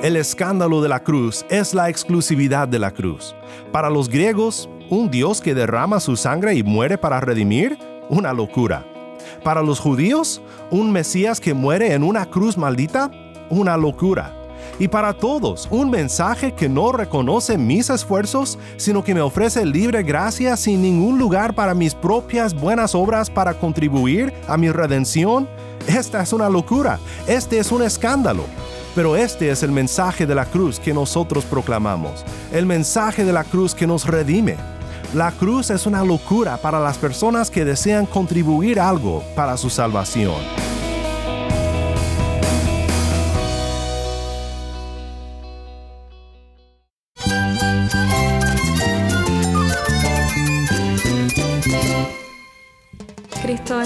El escándalo de la cruz es la exclusividad de la cruz. Para los griegos, un Dios que derrama su sangre y muere para redimir, una locura. Para los judíos, un Mesías que muere en una cruz maldita, una locura. Y para todos, un mensaje que no reconoce mis esfuerzos, sino que me ofrece libre gracia sin ningún lugar para mis propias buenas obras para contribuir a mi redención. Esta es una locura, este es un escándalo. Pero este es el mensaje de la cruz que nosotros proclamamos, el mensaje de la cruz que nos redime. La cruz es una locura para las personas que desean contribuir algo para su salvación.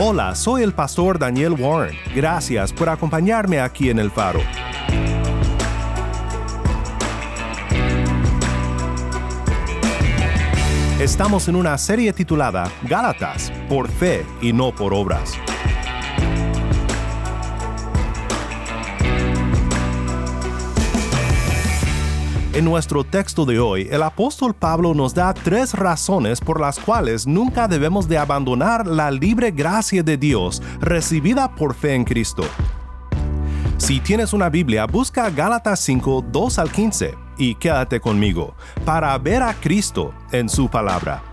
Hola, soy el pastor Daniel Warren. Gracias por acompañarme aquí en El Faro. Estamos en una serie titulada Gálatas, por fe y no por obras. En nuestro texto de hoy, el apóstol Pablo nos da tres razones por las cuales nunca debemos de abandonar la libre gracia de Dios recibida por fe en Cristo. Si tienes una Biblia, busca Gálatas 5, 2 al 15 y quédate conmigo para ver a Cristo en su palabra.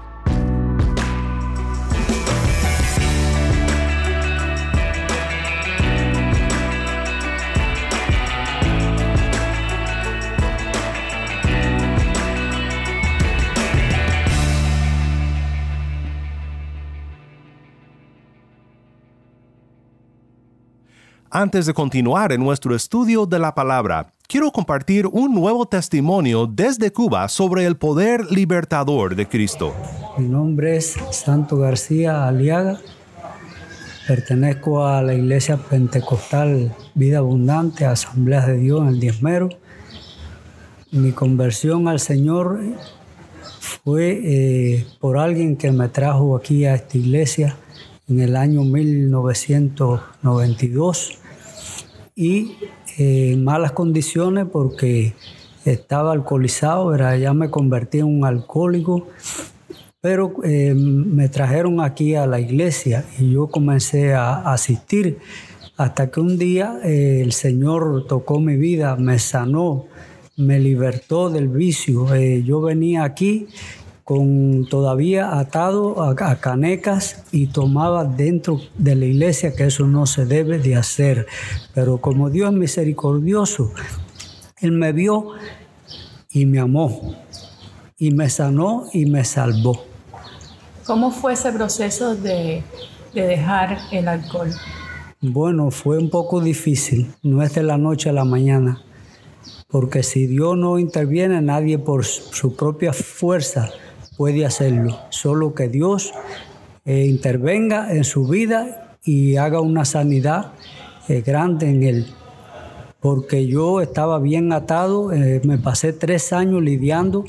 Antes de continuar en nuestro estudio de la palabra, quiero compartir un nuevo testimonio desde Cuba sobre el poder libertador de Cristo. Mi nombre es Santo García Aliaga. Pertenezco a la Iglesia Pentecostal Vida Abundante, Asambleas de Dios en el Diezmero. Mi conversión al Señor fue eh, por alguien que me trajo aquí a esta iglesia en el año 1992 y eh, en malas condiciones porque estaba alcoholizado, era, ya me convertí en un alcohólico, pero eh, me trajeron aquí a la iglesia y yo comencé a asistir hasta que un día eh, el Señor tocó mi vida, me sanó, me libertó del vicio. yo venía aquí con todavía atado a, canecas y tomaba dentro de la iglesia que eso no se debe de hacer. Pero como Dios es misericordioso, Él me vio y me amó y me sanó y me salvó. ¿Cómo fue ese proceso de, de dejar el alcohol? Bueno, fue un poco difícil, no es de la noche a la mañana, porque si Dios no interviene, nadie por su propia fuerza puede hacerlo. Solo que Dios eh, intervenga en su vida y haga una sanidad eh, grande en él. Porque yo estaba bien atado, eh, me pasé tres años lidiando,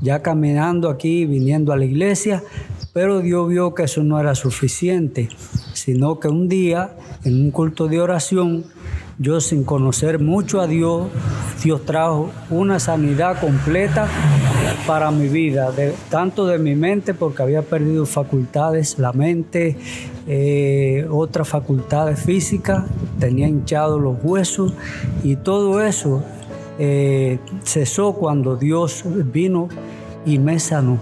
ya caminando aquí, viniendo a la iglesia, pero Dios vio que eso no era suficiente, sino que un día, en un culto de oración, yo sin conocer mucho a Dios, Dios trajo una sanidad completa para mi vida, tanto de mi mente, porque había perdido facultades, la mente, eh, otras facultades físicas, tenía hinchados los huesos y todo eso eh, cesó cuando Dios vino y me sanó.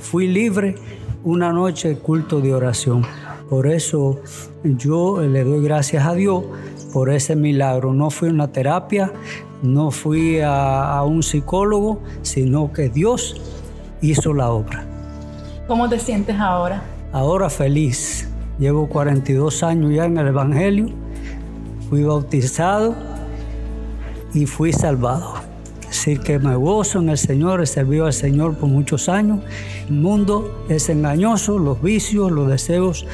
Fui libre una noche de culto de oración. Por eso yo le doy gracias a Dios por ese milagro. No fui a una terapia, no fui a, un psicólogo, sino que Dios hizo la obra. ¿Cómo te sientes ahora? Ahora feliz. Llevo 42 años ya en el Evangelio. Fui bautizado y fui salvado. Así que me gozo en el Señor, he servido al Señor por muchos años. El mundo es engañoso, los vicios, los deseos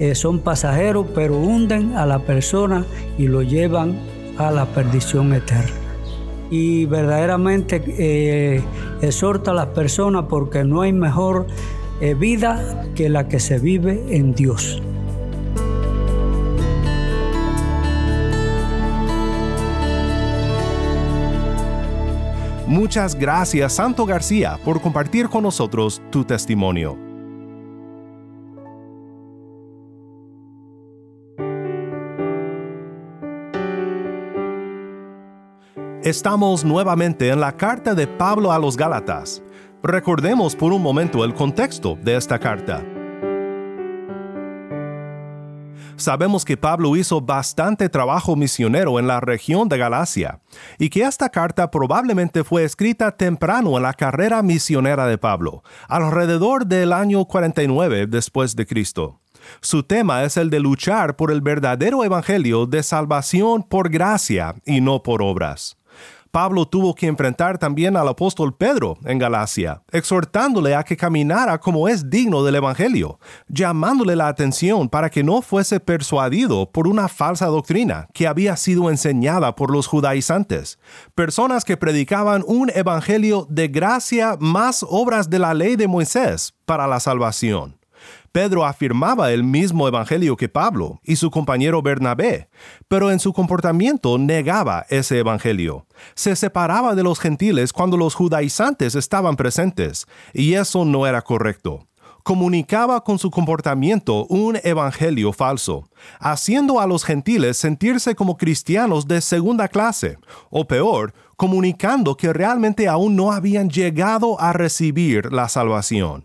eh, son pasajeros, pero hunden a la persona y lo llevan a la perdición eterna. Y verdaderamente eh, exhorta a las personas porque no hay mejor eh, vida que la que se vive en Dios. Muchas gracias, Santo García, por compartir con nosotros tu testimonio. Estamos nuevamente en la carta de Pablo a los Gálatas. Recordemos por un momento el contexto de esta carta. Sabemos que Pablo hizo bastante trabajo misionero en la región de Galacia y que esta carta probablemente fue escrita temprano en la carrera misionera de Pablo, alrededor del año 49 después de Cristo. Su tema es el de luchar por el verdadero evangelio de salvación por gracia y no por obras. Pablo tuvo que enfrentar también al apóstol Pedro en Galacia, exhortándole a que caminara como es digno del Evangelio, llamándole la atención para que no fuese persuadido por una falsa doctrina que había sido enseñada por los judaizantes, personas que predicaban un Evangelio de gracia más obras de la ley de Moisés para la salvación. Pedro afirmaba el mismo evangelio que Pablo y su compañero Bernabé, pero en su comportamiento negaba ese evangelio. Se separaba de los gentiles cuando los judaizantes estaban presentes, y eso no era correcto comunicaba con su comportamiento un evangelio falso, haciendo a los gentiles sentirse como cristianos de segunda clase, o peor, comunicando que realmente aún no habían llegado a recibir la salvación.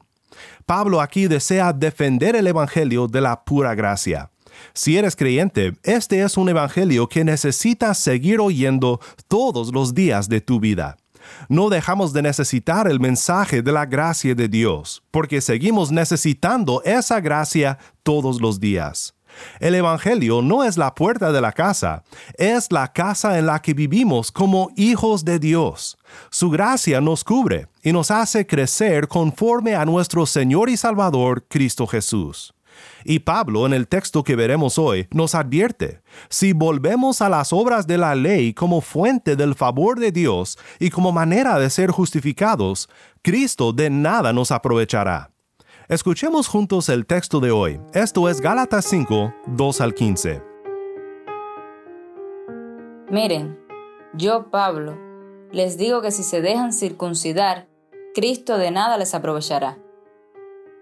Pablo aquí desea defender el Evangelio de la pura gracia. Si eres creyente, este es un Evangelio que necesitas seguir oyendo todos los días de tu vida. No dejamos de necesitar el mensaje de la gracia de Dios, porque seguimos necesitando esa gracia todos los días. El Evangelio no es la puerta de la casa, es la casa en la que vivimos como hijos de Dios. Su gracia nos cubre y nos hace crecer conforme a nuestro Señor y Salvador Cristo Jesús. Y Pablo en el texto que veremos hoy nos advierte, si volvemos a las obras de la ley como fuente del favor de Dios y como manera de ser justificados, Cristo de nada nos aprovechará. Escuchemos juntos el texto de hoy. Esto es Gálatas 5, 2 al 15. Miren, yo, Pablo, les digo que si se dejan circuncidar, Cristo de nada les aprovechará.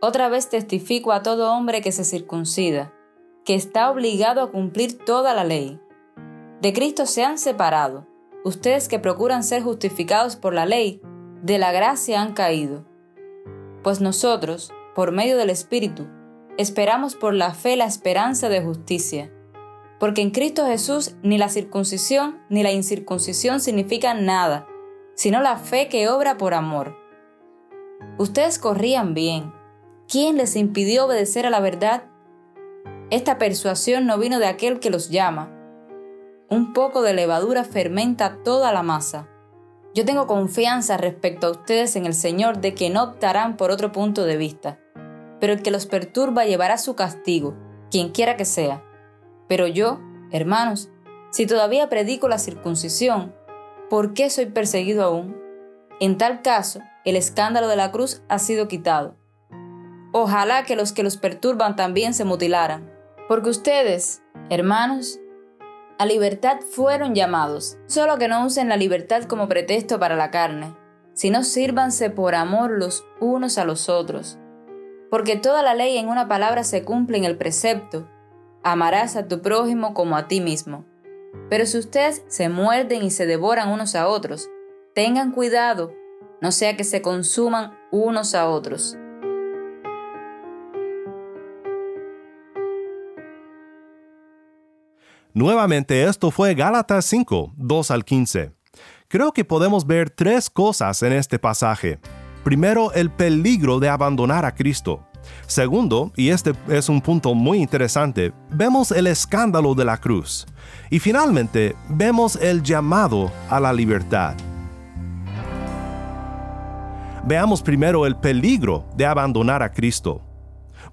Otra vez testifico a todo hombre que se circuncida, que está obligado a cumplir toda la ley. De Cristo se han separado. Ustedes que procuran ser justificados por la ley, de la gracia han caído. Pues nosotros, por medio del Espíritu, esperamos por la fe la esperanza de justicia. Porque en Cristo Jesús ni la circuncisión ni la incircuncisión significan nada, sino la fe que obra por amor. Ustedes corrían bien. ¿Quién les impidió obedecer a la verdad? Esta persuasión no vino de aquel que los llama. Un poco de levadura fermenta toda la masa. Yo tengo confianza respecto a ustedes en el Señor de que no optarán por otro punto de vista pero el que los perturba llevará su castigo, quien quiera que sea. Pero yo, hermanos, si todavía predico la circuncisión, ¿por qué soy perseguido aún? En tal caso, el escándalo de la cruz ha sido quitado. Ojalá que los que los perturban también se mutilaran, porque ustedes, hermanos, a libertad fueron llamados, solo que no usen la libertad como pretexto para la carne, sino sírvanse por amor los unos a los otros porque toda la ley en una palabra se cumple en el precepto, amarás a tu prójimo como a ti mismo. Pero si ustedes se muerden y se devoran unos a otros, tengan cuidado, no sea que se consuman unos a otros. Nuevamente esto fue Gálatas 5, 2 al 15. Creo que podemos ver tres cosas en este pasaje. Primero, el peligro de abandonar a Cristo. Segundo, y este es un punto muy interesante, vemos el escándalo de la cruz. Y finalmente, vemos el llamado a la libertad. Veamos primero el peligro de abandonar a Cristo.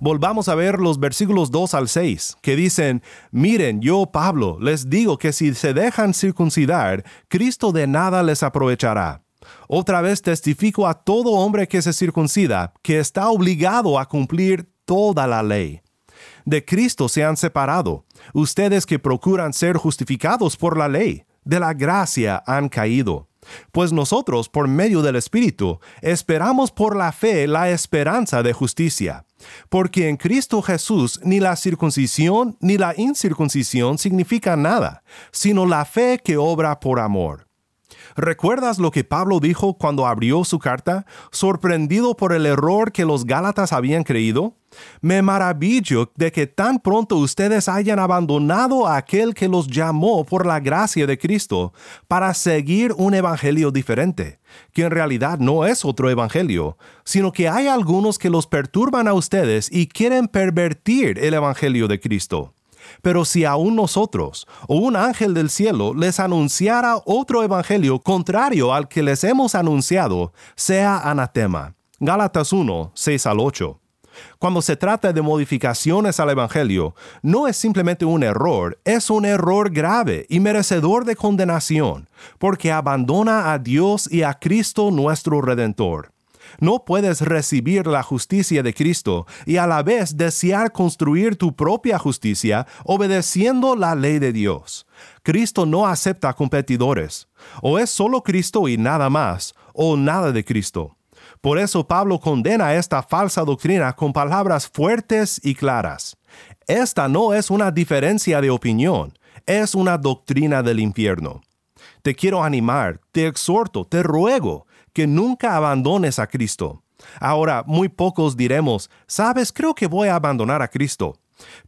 Volvamos a ver los versículos 2 al 6, que dicen, miren, yo Pablo les digo que si se dejan circuncidar, Cristo de nada les aprovechará. Otra vez testifico a todo hombre que se circuncida, que está obligado a cumplir toda la ley. De Cristo se han separado, ustedes que procuran ser justificados por la ley, de la gracia han caído. Pues nosotros, por medio del Espíritu, esperamos por la fe la esperanza de justicia. Porque en Cristo Jesús ni la circuncisión ni la incircuncisión significa nada, sino la fe que obra por amor. ¿Recuerdas lo que Pablo dijo cuando abrió su carta, sorprendido por el error que los Gálatas habían creído? Me maravillo de que tan pronto ustedes hayan abandonado a aquel que los llamó por la gracia de Cristo para seguir un evangelio diferente, que en realidad no es otro evangelio, sino que hay algunos que los perturban a ustedes y quieren pervertir el evangelio de Cristo. Pero si aún nosotros o un ángel del cielo les anunciara otro evangelio contrario al que les hemos anunciado, sea anatema. Gálatas 1, 6 al 8. Cuando se trata de modificaciones al Evangelio, no es simplemente un error, es un error grave y merecedor de condenación, porque abandona a Dios y a Cristo nuestro Redentor. No puedes recibir la justicia de Cristo y a la vez desear construir tu propia justicia obedeciendo la ley de Dios. Cristo no acepta competidores. O es solo Cristo y nada más, o nada de Cristo. Por eso Pablo condena esta falsa doctrina con palabras fuertes y claras. Esta no es una diferencia de opinión, es una doctrina del infierno. Te quiero animar, te exhorto, te ruego que nunca abandones a Cristo. Ahora, muy pocos diremos, sabes, creo que voy a abandonar a Cristo.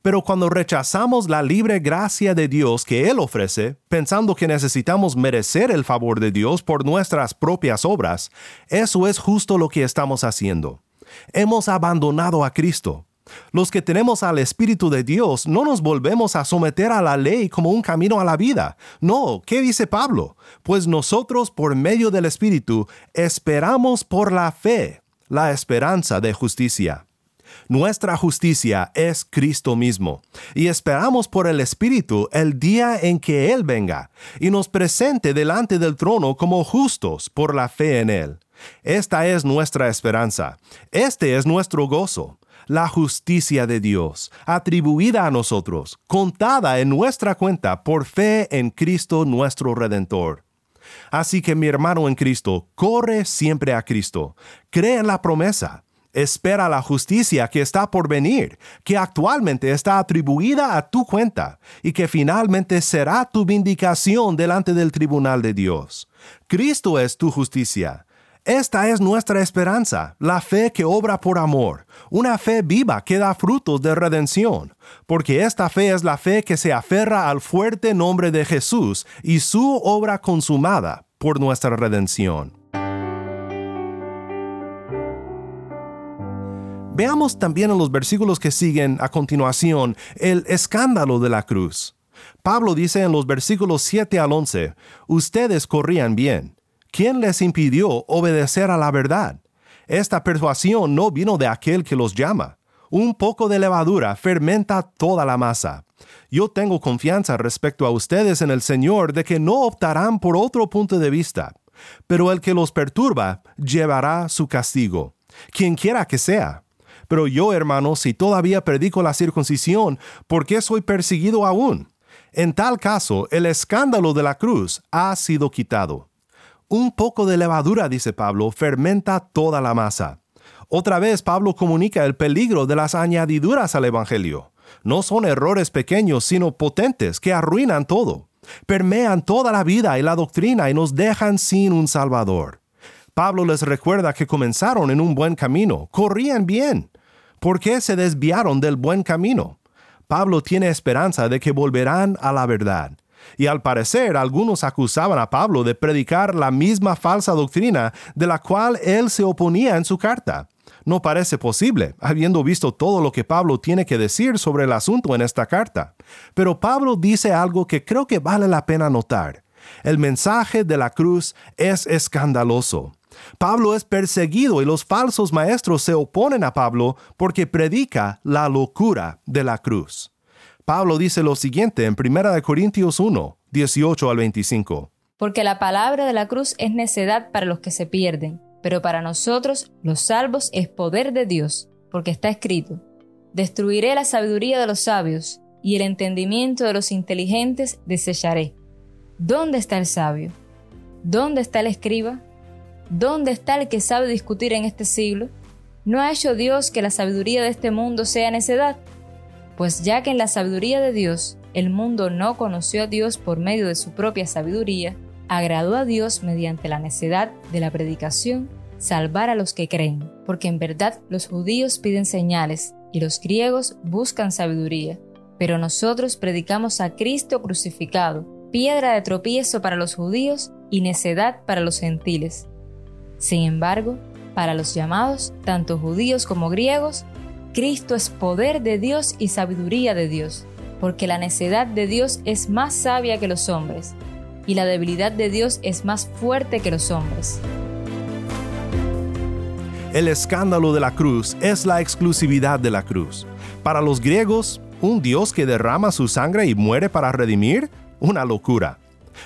Pero cuando rechazamos la libre gracia de Dios que Él ofrece, pensando que necesitamos merecer el favor de Dios por nuestras propias obras, eso es justo lo que estamos haciendo. Hemos abandonado a Cristo. Los que tenemos al Espíritu de Dios no nos volvemos a someter a la ley como un camino a la vida. No, ¿qué dice Pablo? Pues nosotros por medio del Espíritu esperamos por la fe, la esperanza de justicia. Nuestra justicia es Cristo mismo, y esperamos por el Espíritu el día en que Él venga y nos presente delante del trono como justos por la fe en Él. Esta es nuestra esperanza, este es nuestro gozo la justicia de Dios, atribuida a nosotros, contada en nuestra cuenta por fe en Cristo nuestro Redentor. Así que mi hermano en Cristo, corre siempre a Cristo, cree en la promesa, espera la justicia que está por venir, que actualmente está atribuida a tu cuenta y que finalmente será tu vindicación delante del tribunal de Dios. Cristo es tu justicia esta es nuestra esperanza, la fe que obra por amor, una fe viva que da frutos de redención, porque esta fe es la fe que se aferra al fuerte nombre de Jesús y su obra consumada por nuestra redención. Veamos también en los versículos que siguen a continuación el escándalo de la cruz. Pablo dice en los versículos 7 al 11, ustedes corrían bien ¿quién les impidió obedecer a la verdad? Esta persuasión no vino de aquel que los llama. Un poco de levadura fermenta toda la masa. Yo tengo confianza respecto a ustedes en el Señor de que no optarán por otro punto de vista. Pero el que los perturba llevará su castigo, quien quiera que sea. Pero yo, hermano, si todavía predico la circuncisión, ¿por qué soy perseguido aún? En tal caso, el escándalo de la cruz ha sido quitado. Un poco de levadura, dice Pablo, fermenta toda la masa. Otra vez Pablo comunica el peligro de las añadiduras al Evangelio. No son errores pequeños, sino potentes que arruinan todo. Permean toda la vida y la doctrina y nos dejan sin un Salvador. Pablo les recuerda que comenzaron en un buen camino, corrían bien. ¿Por qué se desviaron del buen camino? Pablo tiene esperanza de que volverán a la verdad y al parecer algunos acusaban a Pablo de predicar la misma falsa doctrina de la cual él se oponía en su carta. No parece posible, habiendo visto todo lo que Pablo tiene que decir sobre el asunto en esta carta. Pero Pablo dice algo que creo que vale la pena notar. El mensaje de la cruz es escandaloso. Pablo es perseguido y los falsos maestros se oponen a Pablo porque predica la locura de la cruz. Pablo dice lo siguiente en 1 Corintios 1, 18 al 25. Porque la palabra de la cruz es necedad para los que se pierden, pero para nosotros los salvos es poder de Dios, porque está escrito, Destruiré la sabiduría de los sabios, y el entendimiento de los inteligentes desecharé. ¿Dónde está el sabio? ¿Dónde está el escriba? ¿Dónde está el que sabe discutir en este siglo? ¿No ha hecho Dios que la sabiduría de este mundo sea necedad? Pues ya que en la sabiduría de Dios el mundo no conoció a Dios por medio de su propia sabiduría, agradó a Dios mediante la necedad de la predicación salvar a los que creen, porque en verdad los judíos piden señales y los griegos buscan sabiduría, pero nosotros predicamos a Cristo crucificado, piedra de tropiezo para los judíos y necedad para los gentiles. Sin embargo, para los llamados, tanto judíos como griegos, Cristo es poder de Dios y sabiduría de Dios, porque la necedad de Dios es más sabia que los hombres, y la debilidad de Dios es más fuerte que los hombres. El escándalo de la cruz es la exclusividad de la cruz. Para los griegos, un Dios que derrama su sangre y muere para redimir, una locura.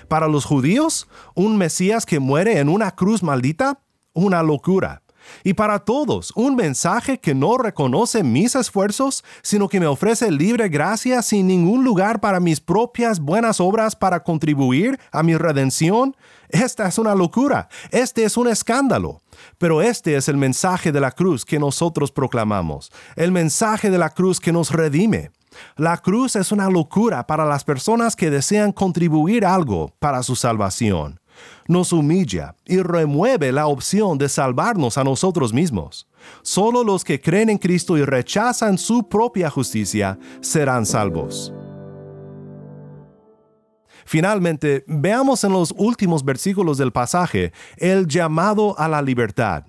Para los judíos, un Mesías que muere en una cruz maldita, una locura. Y para todos, un mensaje que no reconoce mis esfuerzos, sino que me ofrece libre gracia sin ningún lugar para mis propias buenas obras para contribuir a mi redención. Esta es una locura, este es un escándalo. Pero este es el mensaje de la cruz que nosotros proclamamos, el mensaje de la cruz que nos redime. La cruz es una locura para las personas que desean contribuir algo para su salvación nos humilla y remueve la opción de salvarnos a nosotros mismos. Solo los que creen en Cristo y rechazan su propia justicia serán salvos. Finalmente, veamos en los últimos versículos del pasaje el llamado a la libertad.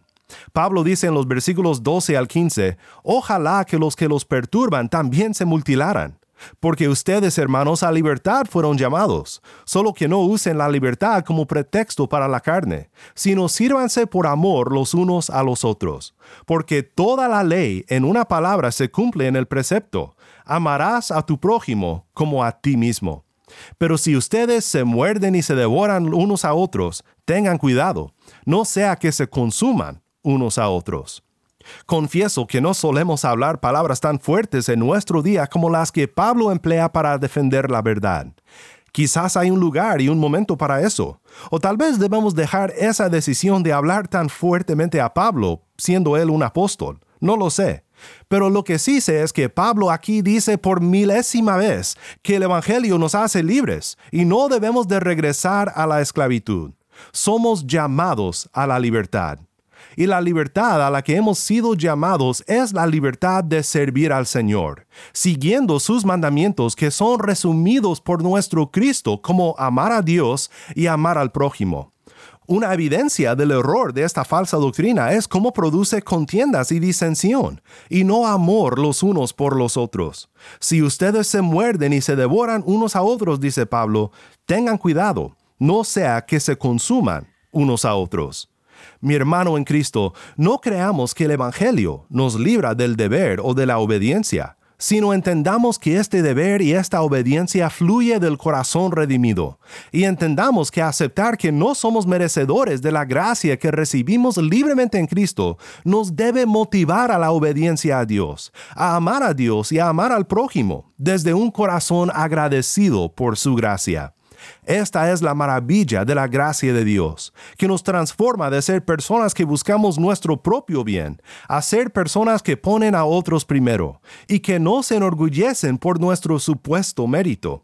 Pablo dice en los versículos 12 al 15, Ojalá que los que los perturban también se mutilaran porque ustedes, hermanos, a libertad fueron llamados, solo que no usen la libertad como pretexto para la carne, sino sírvanse por amor los unos a los otros, porque toda la ley en una palabra se cumple en el precepto, amarás a tu prójimo como a ti mismo. Pero si ustedes se muerden y se devoran unos a otros, tengan cuidado, no sea que se consuman unos a otros. Confieso que no solemos hablar palabras tan fuertes en nuestro día como las que Pablo emplea para defender la verdad. Quizás hay un lugar y un momento para eso. O tal vez debemos dejar esa decisión de hablar tan fuertemente a Pablo, siendo él un apóstol. No lo sé. Pero lo que sí sé es que Pablo aquí dice por milésima vez que el Evangelio nos hace libres y no debemos de regresar a la esclavitud. Somos llamados a la libertad y la libertad a la que hemos sido llamados es la libertad de servir al Señor, siguiendo sus mandamientos que son resumidos por nuestro Cristo como amar a Dios y amar al prójimo. Una evidencia del error de esta falsa doctrina es cómo produce contiendas y disensión, y no amor los unos por los otros. Si ustedes se muerden y se devoran unos a otros, dice Pablo, tengan cuidado, no sea que se consuman unos a otros. Mi hermano en Cristo, no creamos que el Evangelio nos libra del deber o de la obediencia, sino entendamos que este deber y esta obediencia fluye del corazón redimido, y entendamos que aceptar que no somos merecedores de la gracia que recibimos libremente en Cristo nos debe motivar a la obediencia a Dios, a amar a Dios y a amar al prójimo, desde un corazón agradecido por su gracia. Esta es la maravilla de la gracia de Dios, que nos transforma de ser personas que buscamos nuestro propio bien, a ser personas que ponen a otros primero y que no se enorgullecen por nuestro supuesto mérito.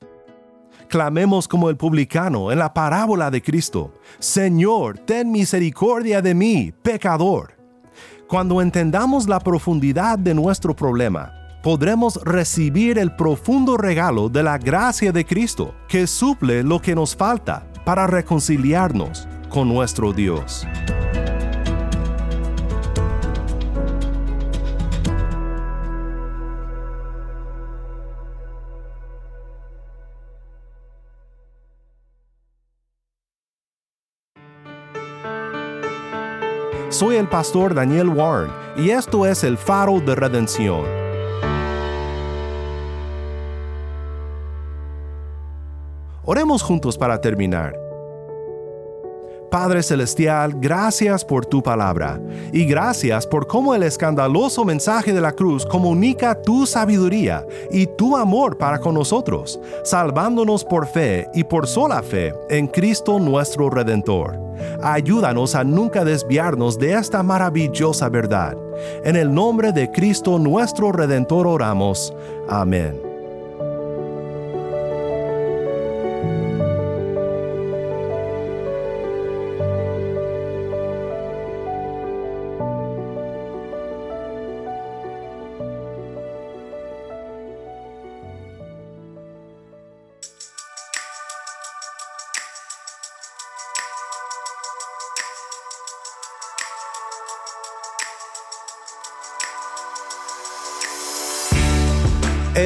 Clamemos como el publicano en la parábola de Cristo, Señor, ten misericordia de mí, pecador. Cuando entendamos la profundidad de nuestro problema, podremos recibir el profundo regalo de la gracia de Cristo, que suple lo que nos falta para reconciliarnos con nuestro Dios. Soy el pastor Daniel Warren y esto es el faro de redención. Oremos juntos para terminar. Padre Celestial, gracias por tu palabra y gracias por cómo el escandaloso mensaje de la cruz comunica tu sabiduría y tu amor para con nosotros, salvándonos por fe y por sola fe en Cristo nuestro Redentor. Ayúdanos a nunca desviarnos de esta maravillosa verdad. En el nombre de Cristo nuestro Redentor oramos. Amén.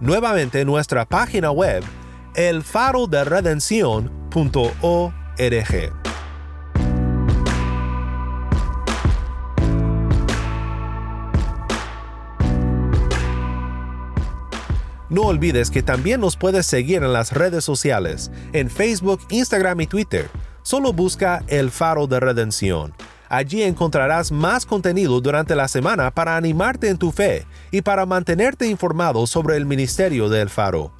nuevamente nuestra página web elfaroderedencion.org. No olvides que también nos puedes seguir en las redes sociales, en Facebook, Instagram y Twitter. Solo busca El Faro de Redención. Allí encontrarás más contenido durante la semana para animarte en tu fe y para mantenerte informado sobre el ministerio del Faro.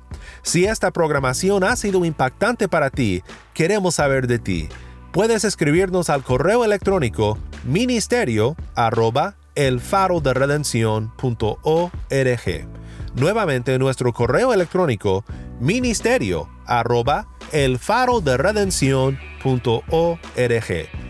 Si esta programación ha sido impactante para ti, queremos saber de ti. Puedes escribirnos al correo electrónico ministerio arroba elfaroderedencion.org. Nuevamente nuestro correo electrónico ministerio arroba elfaroderedencion.org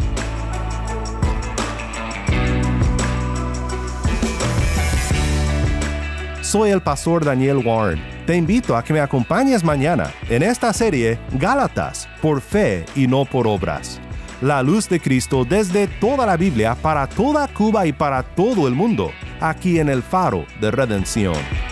Soy el pastor Daniel Warren. Te invito a que me acompañes mañana en esta serie Gálatas, por fe y no por obras. La luz de Cristo desde toda la Biblia para toda Cuba y para todo el mundo, aquí en el faro de redención.